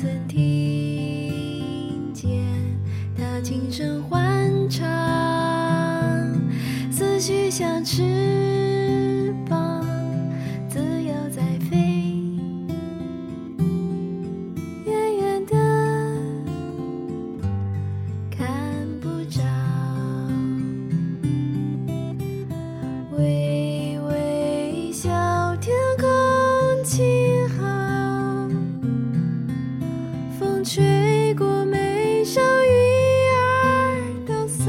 曾听见他轻声欢唱？思绪像翅吹过眉梢，云儿都散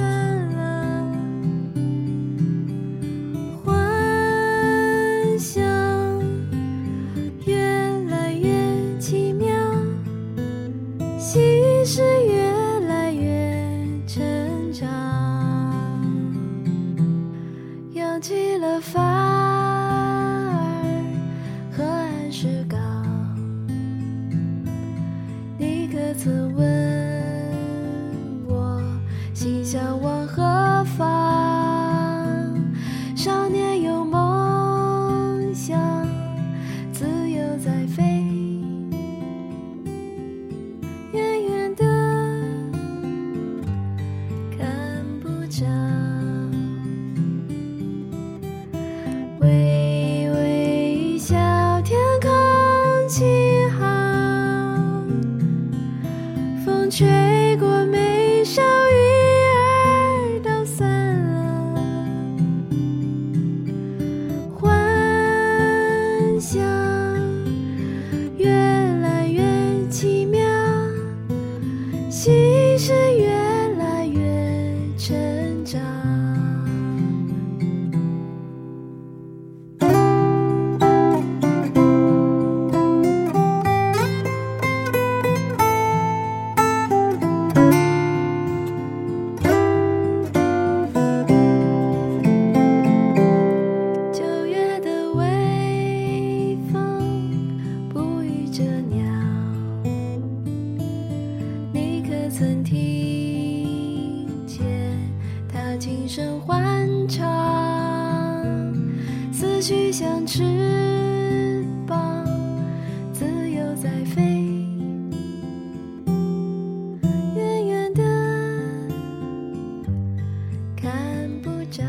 了，幻想越来越奇妙。心是越来越成长，扬起了发曾问我心向往何方？少年有梦想，自由在飞。吹过眉梢，它轻声欢唱？思绪像翅膀，自由在飞。远远的看不着。